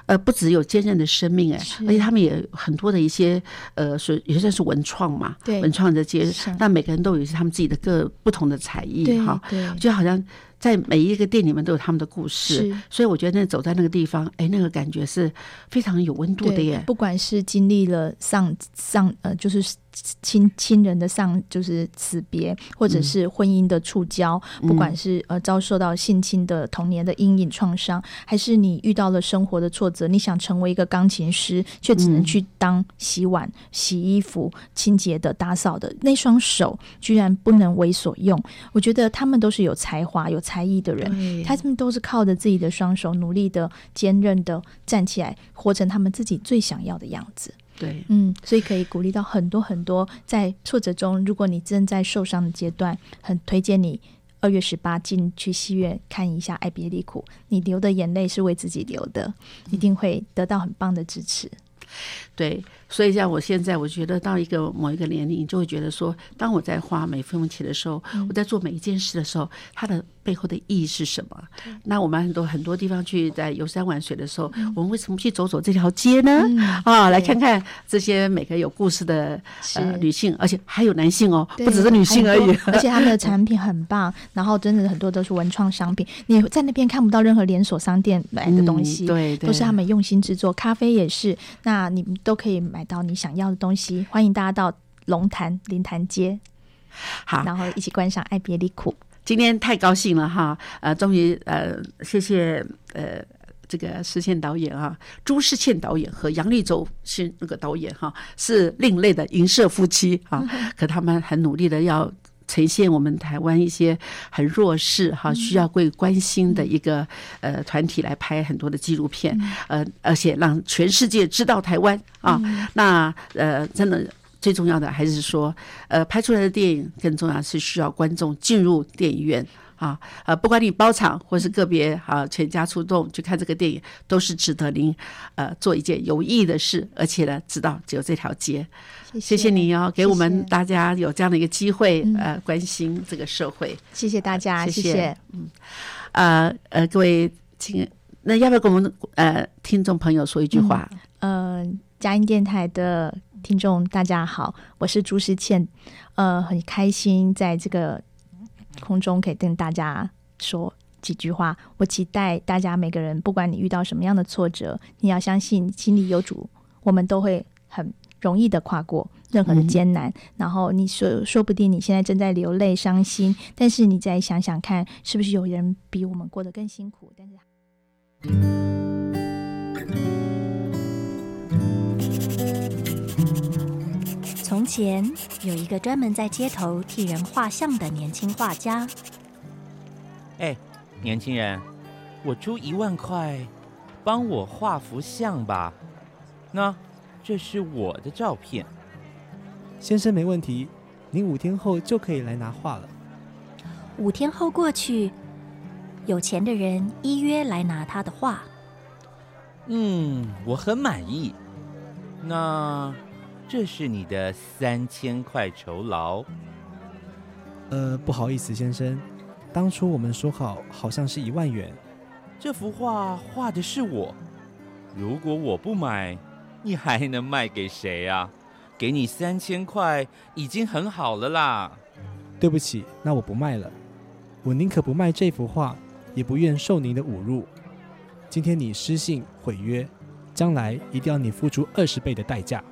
呃，不只有坚韧的生命，哎，而且他们也很多的一些，呃，是也算是文创嘛，对，文创的街，但每个人都有他们自己的各不同的才艺，哈，对，就好像在每一个店里面都有他们的故事，所以我觉得那走在那个地方，哎，那个感觉是非常有温度的耶。不管是经历了上上，呃，就是。亲亲人的丧就是死别，或者是婚姻的触礁，不管是呃遭受到性侵的童年的阴影创伤，还是你遇到了生活的挫折，你想成为一个钢琴师，却只能去当洗碗、洗衣服、清洁的、打扫的，那双手居然不能为所用。我觉得他们都是有才华、有才艺的人，他们都是靠着自己的双手，努力的、坚韧的站起来，活成他们自己最想要的样子。对，嗯，所以可以鼓励到很多很多在挫折中，如果你正在受伤的阶段，很推荐你二月十八进去戏院看一下《爱别离苦》，你流的眼泪是为自己流的，一定会得到很棒的支持。对，所以像我现在，我觉得到一个某一个年龄，就会觉得说，当我在花每分钱的时候，我在做每一件事的时候，它的。背后的意义是什么？那我们很多很多地方去在游山玩水的时候，我们为什么去走走这条街呢？啊，来看看这些每个有故事的呃女性，而且还有男性哦，不只是女性而已。而且他们的产品很棒，然后真的很多都是文创商品，你在那边看不到任何连锁商店买的东西，对，都是他们用心制作。咖啡也是，那你们都可以买到你想要的东西。欢迎大家到龙潭林潭街，好，然后一起观赏《爱别离苦》。今天太高兴了哈，呃，终于呃，谢谢呃这个石倩导演啊，朱世倩导演和杨立洲是那个导演哈，是另类的银色夫妻啊，可他们很努力的要呈现我们台湾一些很弱势哈，需要被关心的一个呃团体来拍很多的纪录片，呃，而且让全世界知道台湾啊，那呃真的。最重要的还是说，呃，拍出来的电影更重要是需要观众进入电影院，啊，呃，不管你包场或是个别啊，全家出动去看这个电影，都是值得您呃做一件有意义的事，而且呢，知道只有这条街。谢谢你哦，给我们大家有这样的一个机会，嗯呃，关心这个社会。谢谢大家，谢谢谢谢。呃呃，各位请，那要不要跟我们呃听众朋友说一句话？嗯，佳音电台的听众大家好，我是朱时倩，呃，很开心在这个空中可以跟大家说几句话。我期待大家每个人，不管你遇到什么样的挫折，你要相信心里有主，我们都会很容易的跨过任何的艰难。然后你说，说不定你现在正在流泪伤心，但是你再想想看，是不是有人比我们过得更辛苦？但是。从前有一个专门在街头替人画像的年轻画家，哎，年轻人，我出一万块，帮我画幅像吧。那这是我的照片。先生没问题，您五天后就可以来拿画了。五天后过去，有钱的人依约来拿他的画。嗯，我很满意。那这是你的三千块酬劳。呃，不好意思，先生，当初我们说好好像是一万元。这幅画画的是我，如果我不买，你还能卖给谁啊？给你三千块已经很好了啦。对不起，那我不卖了。我宁可不卖这幅画，也不愿受您的侮辱。今天你失信毁约，将来一定要你付出二十倍的代价。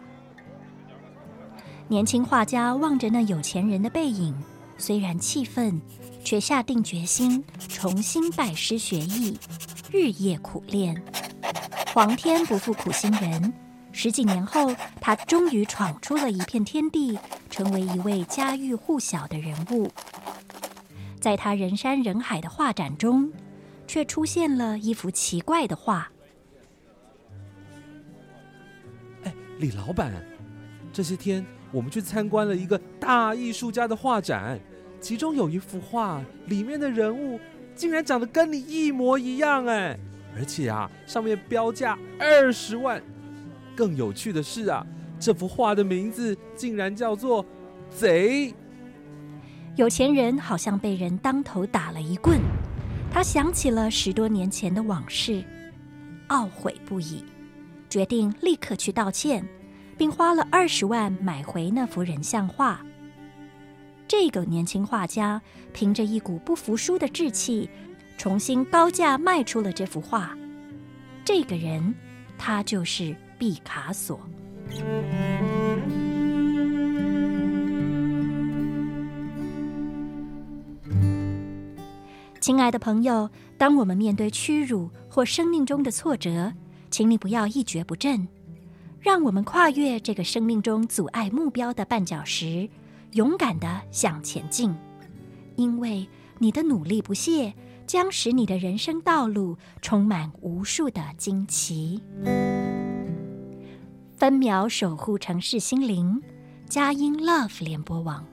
年轻画家望着那有钱人的背影，虽然气愤，却下定决心重新拜师学艺，日夜苦练。皇天不负苦心人，十几年后，他终于闯出了一片天地，成为一位家喻户晓的人物。在他人山人海的画展中，却出现了一幅奇怪的画。哎，李老板，这些天我们去参观了一个大艺术家的画展，其中有一幅画，里面的人物竟然长得跟你一模一样哎，而且啊，上面标价二十万。更有趣的是啊，这幅画的名字竟然叫做《贼》。有钱人好像被人当头打了一棍，他想起了十多年前的往事，懊悔不已，决定立刻去道歉，并花了二十万买回那幅人像画。这个年轻画家凭着一股不服输的志气，重新高价卖出了这幅画。这个人，他就是毕卡索。亲爱的朋友，当我们面对屈辱或生命中的挫折，请你不要一蹶不振，让我们跨越这个生命中阻碍目标的绊脚石，勇敢地向前进。因为你的努力不懈，将使你的人生道路充满无数的惊奇。分秒守护城市心灵佳音 love 联播网。